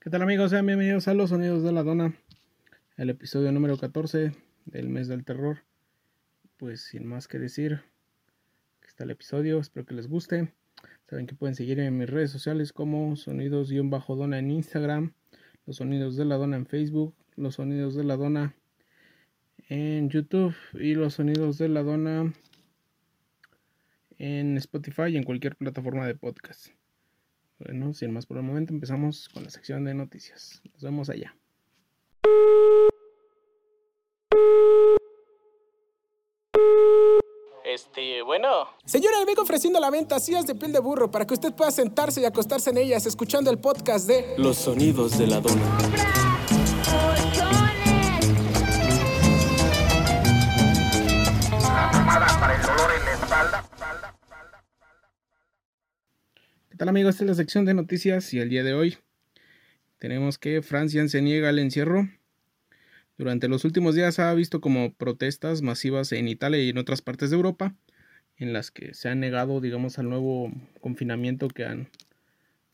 ¿Qué tal amigos? Sean bienvenidos a Los Sonidos de la Dona, el episodio número 14 del mes del terror. Pues sin más que decir, aquí está el episodio, espero que les guste. Saben que pueden seguir en mis redes sociales como Sonidos-Dona en Instagram, Los Sonidos de la Dona en Facebook, Los Sonidos de la Dona en YouTube y Los Sonidos de la Dona en Spotify y en cualquier plataforma de podcast. Bueno, sin más por el momento, empezamos con la sección de noticias. Nos vemos allá. Este, bueno. Señora, le vengo ofreciendo la venta sillas de piel de burro para que usted pueda sentarse y acostarse en ellas escuchando el podcast de Los sonidos de la dona. Tal amigos? Esta es la sección de noticias y el día de hoy tenemos que Francia se niega al encierro. Durante los últimos días ha visto como protestas masivas en Italia y en otras partes de Europa en las que se han negado, digamos, al nuevo confinamiento que han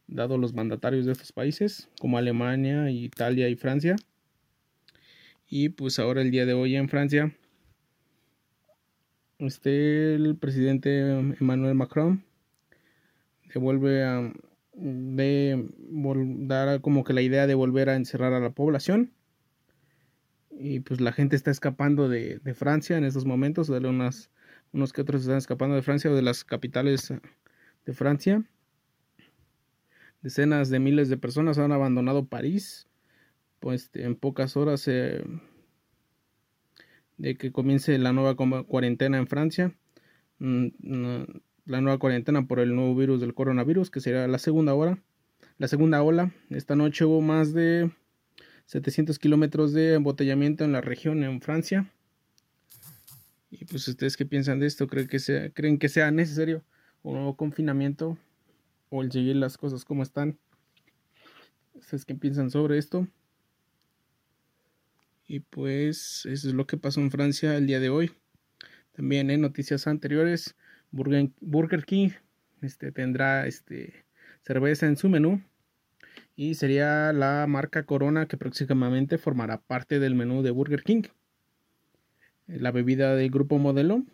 dado los mandatarios de estos países, como Alemania, Italia y Francia. Y pues ahora el día de hoy en Francia, el presidente Emmanuel Macron devuelve a de dar como que la idea de volver a encerrar a la población y pues la gente está escapando de, Francia en estos momentos, de unas, unos que otros están escapando de Francia o de las capitales de Francia. Decenas de miles de personas han abandonado París, pues en pocas horas de que comience la nueva cuarentena en Francia. Mm, la nueva cuarentena por el nuevo virus del coronavirus, que será la segunda hora, la segunda ola. Esta noche hubo más de 700 kilómetros de embotellamiento en la región en Francia. Y pues ustedes qué piensan de esto, creen que sea, creen que sea necesario un nuevo confinamiento o el seguir las cosas como están. ¿Ustedes qué piensan sobre esto? Y pues eso es lo que pasó en Francia el día de hoy. También en noticias anteriores Burger, King este, tendrá este, cerveza en su menú y sería la marca Corona que próximamente formará parte del menú de Burger King. La bebida del grupo modelo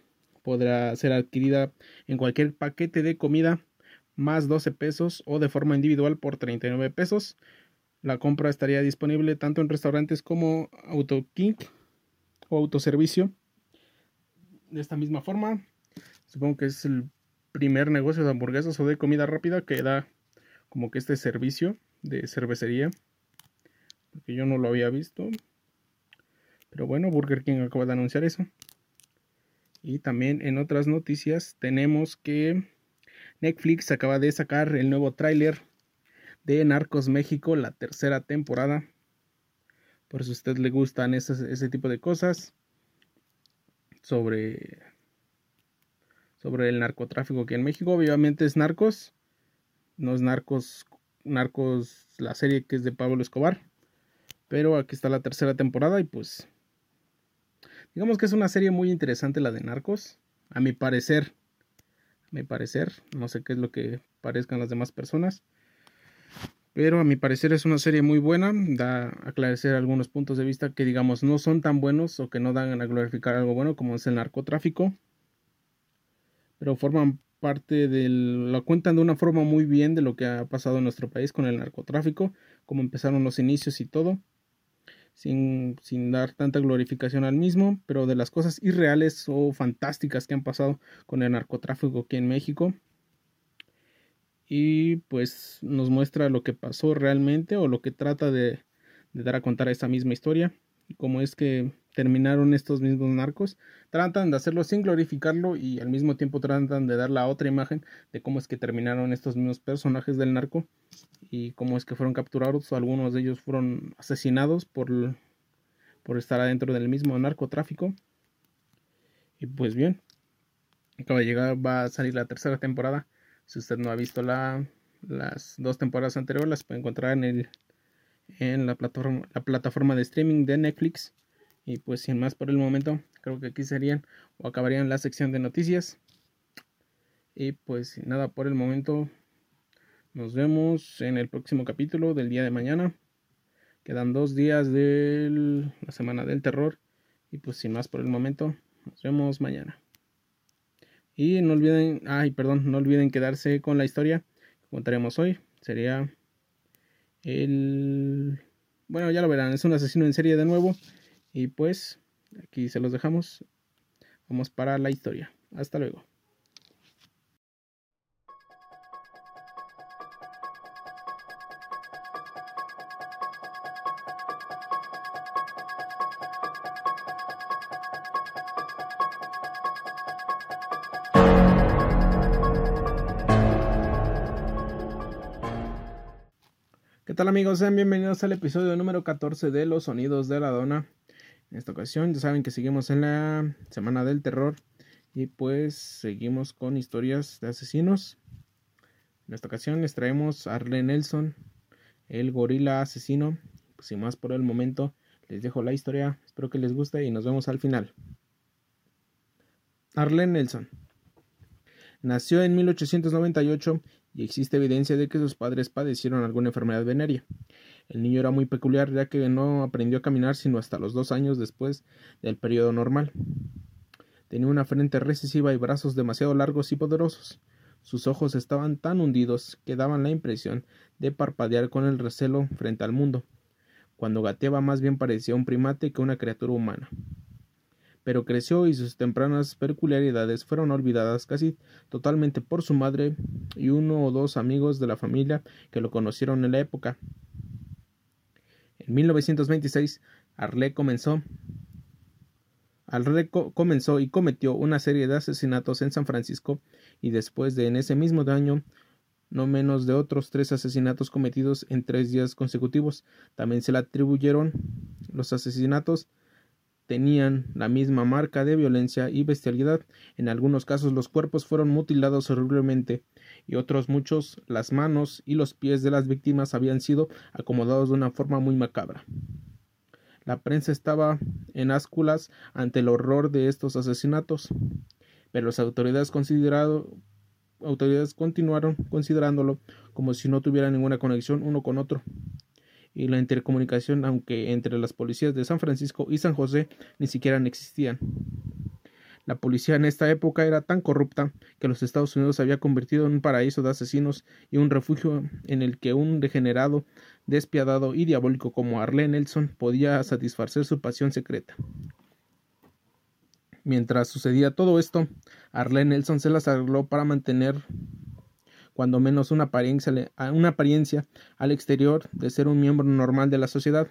podrá ser adquirida en cualquier paquete de comida más 12 pesos o de forma individual por 39 pesos. La compra estaría disponible tanto en restaurantes como Auto King o autoservicio. De esta misma forma, Supongo que es el primer negocio de hamburguesas o de comida rápida que da como que este servicio de cervecería. Porque yo no lo había visto. Pero bueno, Burger King acaba de anunciar eso. Y también en otras noticias tenemos que Netflix acaba de sacar el nuevo tráiler de Narcos México, la tercera temporada. Por si a usted le gustan ese, ese tipo de cosas. Sobre sobre el narcotráfico aquí en México. Obviamente es Narcos, no es Narcos, Narcos, la serie que es de Pablo Escobar. Pero aquí está la tercera temporada y pues digamos que es una serie muy interesante la de Narcos, a mi parecer. A mi parecer, no sé qué es lo que parezcan las demás personas. Pero a mi parecer es una serie muy buena, da a aclarecer algunos puntos de vista que digamos no son tan buenos o que no dan a glorificar algo bueno como es el narcotráfico pero forman parte del, lo cuentan de una forma muy bien de lo que ha pasado en nuestro país con el narcotráfico, cómo empezaron los inicios y todo, sin, sin dar tanta glorificación al mismo, pero de las cosas irreales o fantásticas que han pasado con el narcotráfico aquí en México. Y pues nos muestra lo que pasó realmente o lo que trata de, de dar a contar esa misma historia y cómo es que terminaron estos mismos narcos, tratan de hacerlo sin glorificarlo y al mismo tiempo tratan de dar la otra imagen de cómo es que terminaron estos mismos personajes del narco y cómo es que fueron capturados, algunos de ellos fueron asesinados por, por estar adentro del mismo narcotráfico. Y pues bien, acaba de llegar, va a salir la tercera temporada. Si usted no ha visto la, las dos temporadas anteriores, las puede encontrar en, el, en la, plataforma, la plataforma de streaming de Netflix. Y pues sin más por el momento, creo que aquí serían o acabarían la sección de noticias. Y pues nada por el momento. Nos vemos en el próximo capítulo del día de mañana. Quedan dos días de la semana del terror. Y pues sin más por el momento, nos vemos mañana. Y no olviden, ay, perdón, no olviden quedarse con la historia que contaremos hoy. Sería el... Bueno, ya lo verán, es un asesino en serie de nuevo. Y pues aquí se los dejamos. Vamos para la historia. Hasta luego. ¿Qué tal amigos? Sean bienvenidos al episodio número 14 de Los Sonidos de la Dona. En esta ocasión ya saben que seguimos en la Semana del Terror y pues seguimos con historias de asesinos. En esta ocasión les traemos a Arlen Nelson, el gorila asesino. Pues sin más por el momento les dejo la historia, espero que les guste y nos vemos al final. Arlen Nelson nació en 1898 y existe evidencia de que sus padres padecieron alguna enfermedad venérea. El niño era muy peculiar ya que no aprendió a caminar sino hasta los dos años después del periodo normal. Tenía una frente recesiva y brazos demasiado largos y poderosos. Sus ojos estaban tan hundidos que daban la impresión de parpadear con el recelo frente al mundo. Cuando gateaba más bien parecía un primate que una criatura humana pero creció y sus tempranas peculiaridades fueron olvidadas casi totalmente por su madre y uno o dos amigos de la familia que lo conocieron en la época. En 1926, Arle comenzó comenzó y cometió una serie de asesinatos en San Francisco y después de en ese mismo año no menos de otros tres asesinatos cometidos en tres días consecutivos. También se le atribuyeron los asesinatos tenían la misma marca de violencia y bestialidad. En algunos casos los cuerpos fueron mutilados horriblemente y otros muchos las manos y los pies de las víctimas habían sido acomodados de una forma muy macabra. La prensa estaba en ásculas ante el horror de estos asesinatos, pero las autoridades, autoridades continuaron considerándolo como si no tuviera ninguna conexión uno con otro y la intercomunicación, aunque entre las policías de San Francisco y San José ni siquiera existían. La policía en esta época era tan corrupta que los Estados Unidos se había convertido en un paraíso de asesinos y un refugio en el que un degenerado, despiadado y diabólico como Arle Nelson podía satisfacer su pasión secreta. Mientras sucedía todo esto, Arle Nelson se las arregló para mantener cuando menos una apariencia, una apariencia al exterior de ser un miembro normal de la sociedad.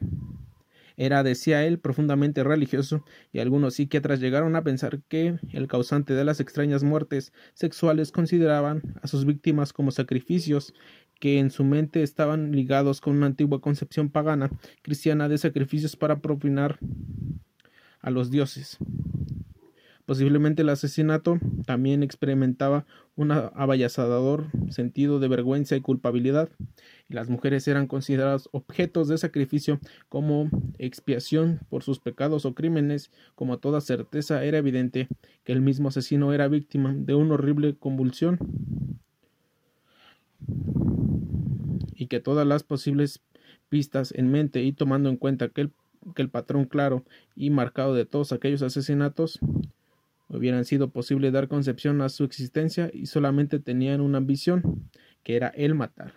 Era, decía él, profundamente religioso, y algunos psiquiatras llegaron a pensar que el causante de las extrañas muertes sexuales consideraban a sus víctimas como sacrificios que en su mente estaban ligados con una antigua concepción pagana cristiana de sacrificios para propinar a los dioses. Posiblemente el asesinato también experimentaba un abayazador sentido de vergüenza y culpabilidad, y las mujeres eran consideradas objetos de sacrificio como expiación por sus pecados o crímenes, como toda certeza era evidente que el mismo asesino era víctima de una horrible convulsión. Y que todas las posibles pistas en mente y tomando en cuenta que el patrón claro y marcado de todos aquellos asesinatos hubieran sido posible dar concepción a su existencia y solamente tenían una ambición, que era el matar.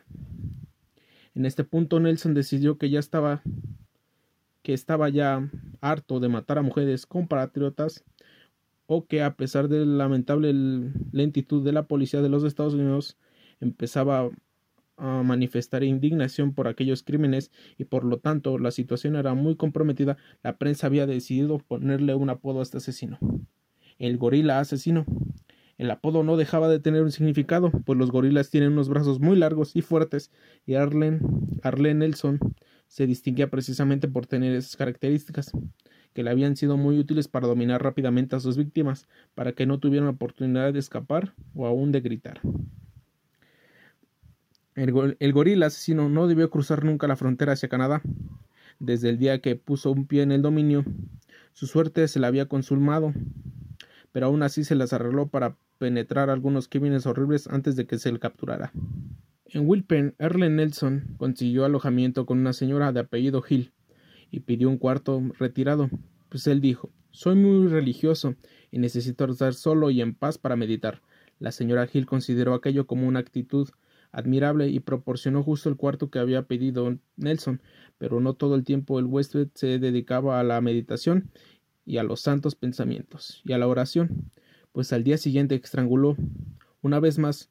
En este punto Nelson decidió que ya estaba que estaba ya harto de matar a mujeres compatriotas o que a pesar de la lamentable lentitud de la policía de los Estados Unidos empezaba a manifestar indignación por aquellos crímenes y por lo tanto la situación era muy comprometida, la prensa había decidido ponerle un apodo a este asesino el gorila asesino. El apodo no dejaba de tener un significado, pues los gorilas tienen unos brazos muy largos y fuertes, y Arlen, Arlen Nelson se distinguía precisamente por tener esas características, que le habían sido muy útiles para dominar rápidamente a sus víctimas, para que no tuvieran oportunidad de escapar o aún de gritar. El, el gorila asesino no debió cruzar nunca la frontera hacia Canadá. Desde el día que puso un pie en el dominio, su suerte se la había consumado pero aún así se las arregló para penetrar algunos crímenes horribles antes de que se le capturara. En Wilpen, Erle Nelson consiguió alojamiento con una señora de apellido Hill y pidió un cuarto retirado, pues él dijo Soy muy religioso y necesito estar solo y en paz para meditar. La señora Hill consideró aquello como una actitud admirable y proporcionó justo el cuarto que había pedido Nelson, pero no todo el tiempo el huésped se dedicaba a la meditación y a los santos pensamientos y a la oración, pues al día siguiente estranguló una vez más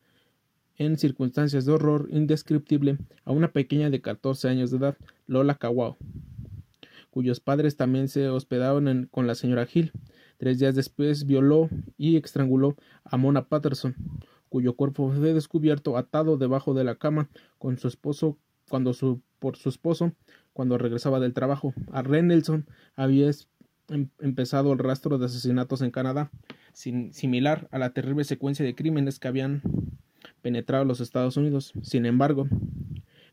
en circunstancias de horror indescriptible a una pequeña de 14 años de edad, Lola Kawao, cuyos padres también se hospedaban con la señora Hill. Tres días después violó y estranguló a Mona Patterson, cuyo cuerpo fue descubierto atado debajo de la cama con su esposo cuando su, por su esposo cuando regresaba del trabajo. A Nelson había empezado el rastro de asesinatos en Canadá, similar a la terrible secuencia de crímenes que habían penetrado los Estados Unidos. Sin embargo,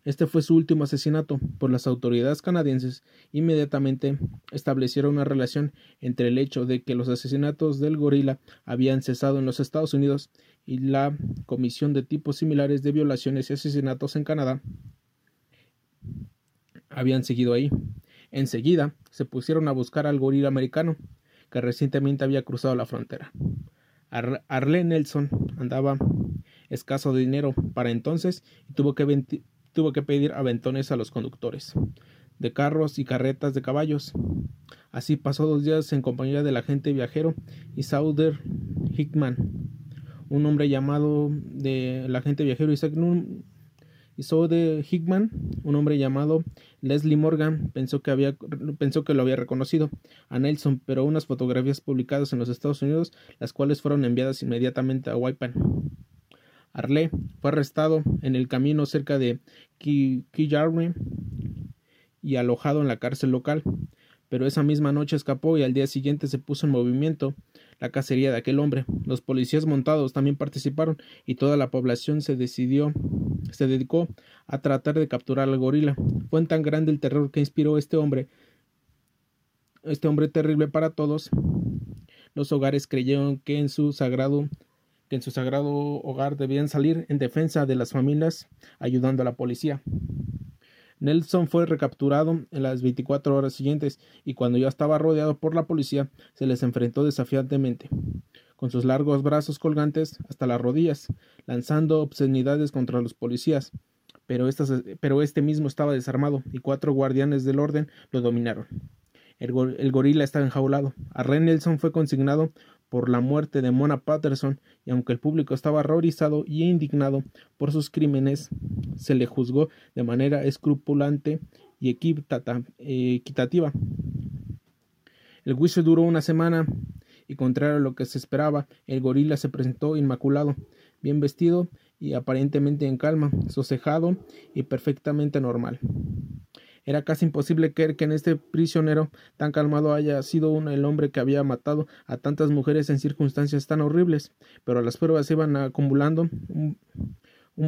este fue su último asesinato, por las autoridades canadienses inmediatamente establecieron una relación entre el hecho de que los asesinatos del gorila habían cesado en los Estados Unidos y la comisión de tipos similares de violaciones y asesinatos en Canadá habían seguido ahí. Enseguida se pusieron a buscar al gorila americano, que recientemente había cruzado la frontera. Arle Nelson andaba escaso de dinero para entonces y tuvo que, pedir aventones a los conductores de carros y carretas de caballos. Así pasó dos días en compañía del agente viajero y Sauder Hickman, un hombre llamado del agente viajero Isaac de Hickman, un hombre llamado Leslie Morgan, pensó que, había, pensó que lo había reconocido a Nelson, pero unas fotografías publicadas en los Estados Unidos, las cuales fueron enviadas inmediatamente a Waipan. Arle fue arrestado en el camino cerca de Killarney y alojado en la cárcel local, pero esa misma noche escapó y al día siguiente se puso en movimiento la cacería de aquel hombre. Los policías montados también participaron y toda la población se decidió, se dedicó a tratar de capturar al gorila. Fue tan grande el terror que inspiró este hombre, este hombre terrible para todos. Los hogares creyeron que en su sagrado que en su sagrado hogar debían salir en defensa de las familias, ayudando a la policía. Nelson fue recapturado en las 24 horas siguientes y cuando ya estaba rodeado por la policía se les enfrentó desafiantemente, con sus largos brazos colgantes hasta las rodillas, lanzando obscenidades contra los policías. Pero, pero este mismo estaba desarmado y cuatro guardianes del orden lo dominaron. El, gorila estaba enjaulado. A Ren Nelson fue consignado por la muerte de Mona Patterson y aunque el público estaba horrorizado y indignado por sus crímenes, se le juzgó de manera escrupulante y equitativa. El juicio duró una semana y contrario a lo que se esperaba, el gorila se presentó inmaculado, bien vestido y aparentemente en calma, sosejado y perfectamente normal. Era casi imposible creer que en este prisionero tan calmado haya sido el hombre que había matado a tantas mujeres en circunstancias tan horribles, pero las pruebas se iban acumulando. Un,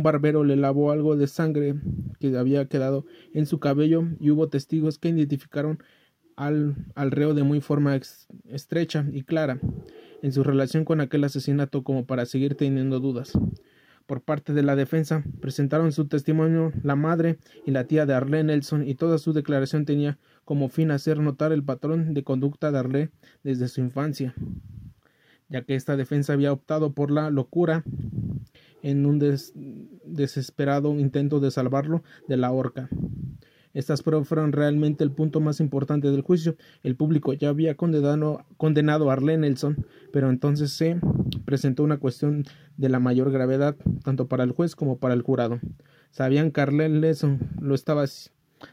barbero le lavó algo de sangre que había quedado en su cabello y hubo testigos que identificaron al, al reo de muy forma estrecha y clara en su relación con aquel asesinato como para seguir teniendo dudas por parte de la defensa. Presentaron su testimonio la madre y la tía de Arlene Nelson y toda su declaración tenía como fin hacer notar el patrón de conducta de Arlene desde su infancia, ya que esta defensa había optado por la locura en un desesperado intento de salvarlo de la horca. Estas pruebas fueron realmente el punto más importante del juicio. El público ya había condenado, condenado a Arlene Nelson, pero entonces se presentó una cuestión de la mayor gravedad, tanto para el juez como para el jurado. Sabían que Arlene Nelson lo estaba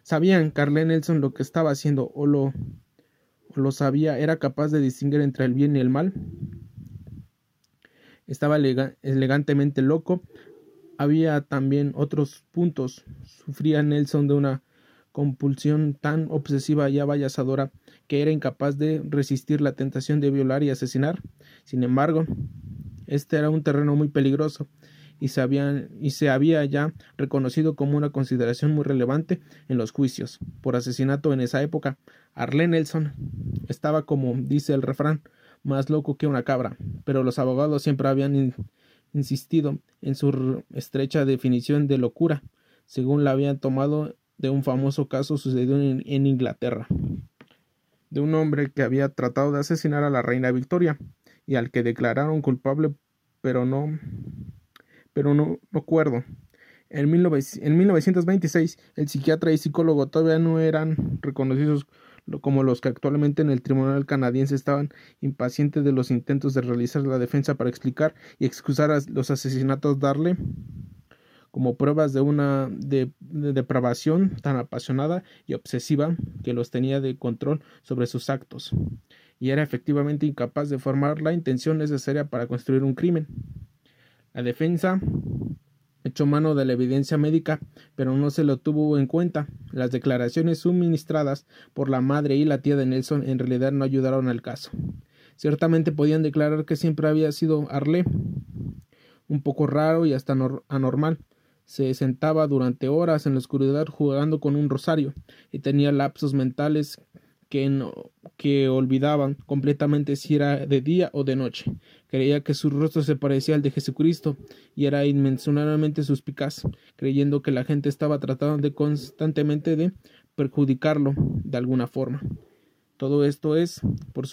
sabían que Nelson lo que estaba haciendo o lo, o lo sabía, era capaz de distinguir entre el bien y el mal. Estaba elegantemente loco. Había también otros puntos. Sufría Nelson de una compulsión tan obsesiva y avallasadora que era incapaz de resistir la tentación de violar y asesinar. Sin embargo, este era un terreno muy peligroso y se, y se había ya reconocido como una consideración muy relevante en los juicios por asesinato en esa época. Arlen Nelson estaba como dice el refrán más loco que una cabra, pero los abogados siempre habían insistido en su estrecha definición de locura, según la habían tomado de un famoso caso sucedido en, en Inglaterra, de un hombre que había tratado de asesinar a la reina Victoria y al que declararon culpable, pero no, pero no, acuerdo. En, 1926, el psiquiatra y psicólogo todavía no eran reconocidos como los que actualmente en el tribunal canadiense estaban impacientes de los intentos de realizar la defensa para explicar y excusar a los asesinatos darle como pruebas de una depravación tan apasionada y obsesiva que los tenía de control sobre sus actos, y era efectivamente incapaz de formar la intención necesaria para construir un crimen. La defensa echó mano de la evidencia médica, pero no se lo tuvo en cuenta. Las declaraciones suministradas por la madre y la tía de Nelson en realidad no ayudaron al caso. Ciertamente podían declarar que siempre había sido Arle, un poco raro y hasta anormal. Se sentaba durante horas en la oscuridad jugando con un rosario y tenía lapsos mentales que, no, que olvidaban completamente si era de día o de noche. Creía que su rostro se parecía al de Jesucristo y era inmensurablemente suspicaz, creyendo que la gente estaba tratando de constantemente de perjudicarlo de alguna forma. Todo esto es, por,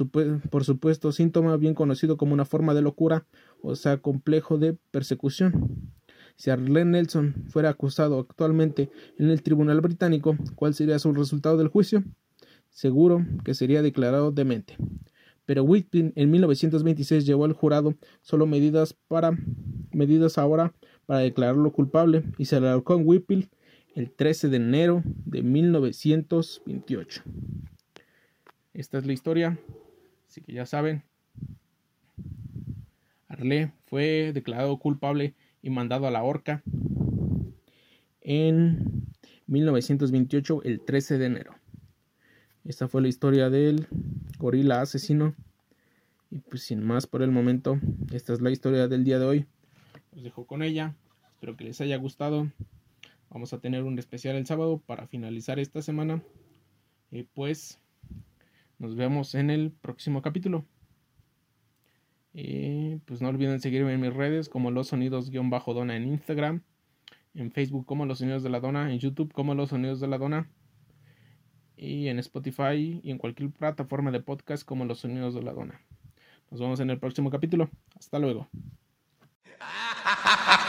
por supuesto, síntoma bien conocido como una forma de locura, o sea, complejo de persecución. Si Arlen Nelson fuera acusado actualmente en el tribunal británico, ¿cuál sería su resultado del juicio? seguro que sería declarado demente. Pero Whitby en 1926 llevó al jurado solo medidas para medidas ahora para declararlo culpable y se alargó en Whitby el 13 de enero de 1928. Esta es la historia, así que ya saben. Arle fue declarado culpable y mandado a la horca en 1928 el 13 de enero. Esta fue la historia del gorila asesino. Y pues sin más por el momento, esta es la historia del día de hoy. Os dejo con ella. Espero que les haya gustado. Vamos a tener un especial el sábado para finalizar esta semana. Y pues nos vemos en el próximo capítulo. Y pues no olviden seguirme en mis redes como los sonidos-dona en Instagram, en Facebook como los sonidos de la dona, en YouTube como los sonidos de la dona y en Spotify y en cualquier plataforma de podcast como Los Sonidos de la Dona. Nos vemos en el próximo capítulo. Hasta luego.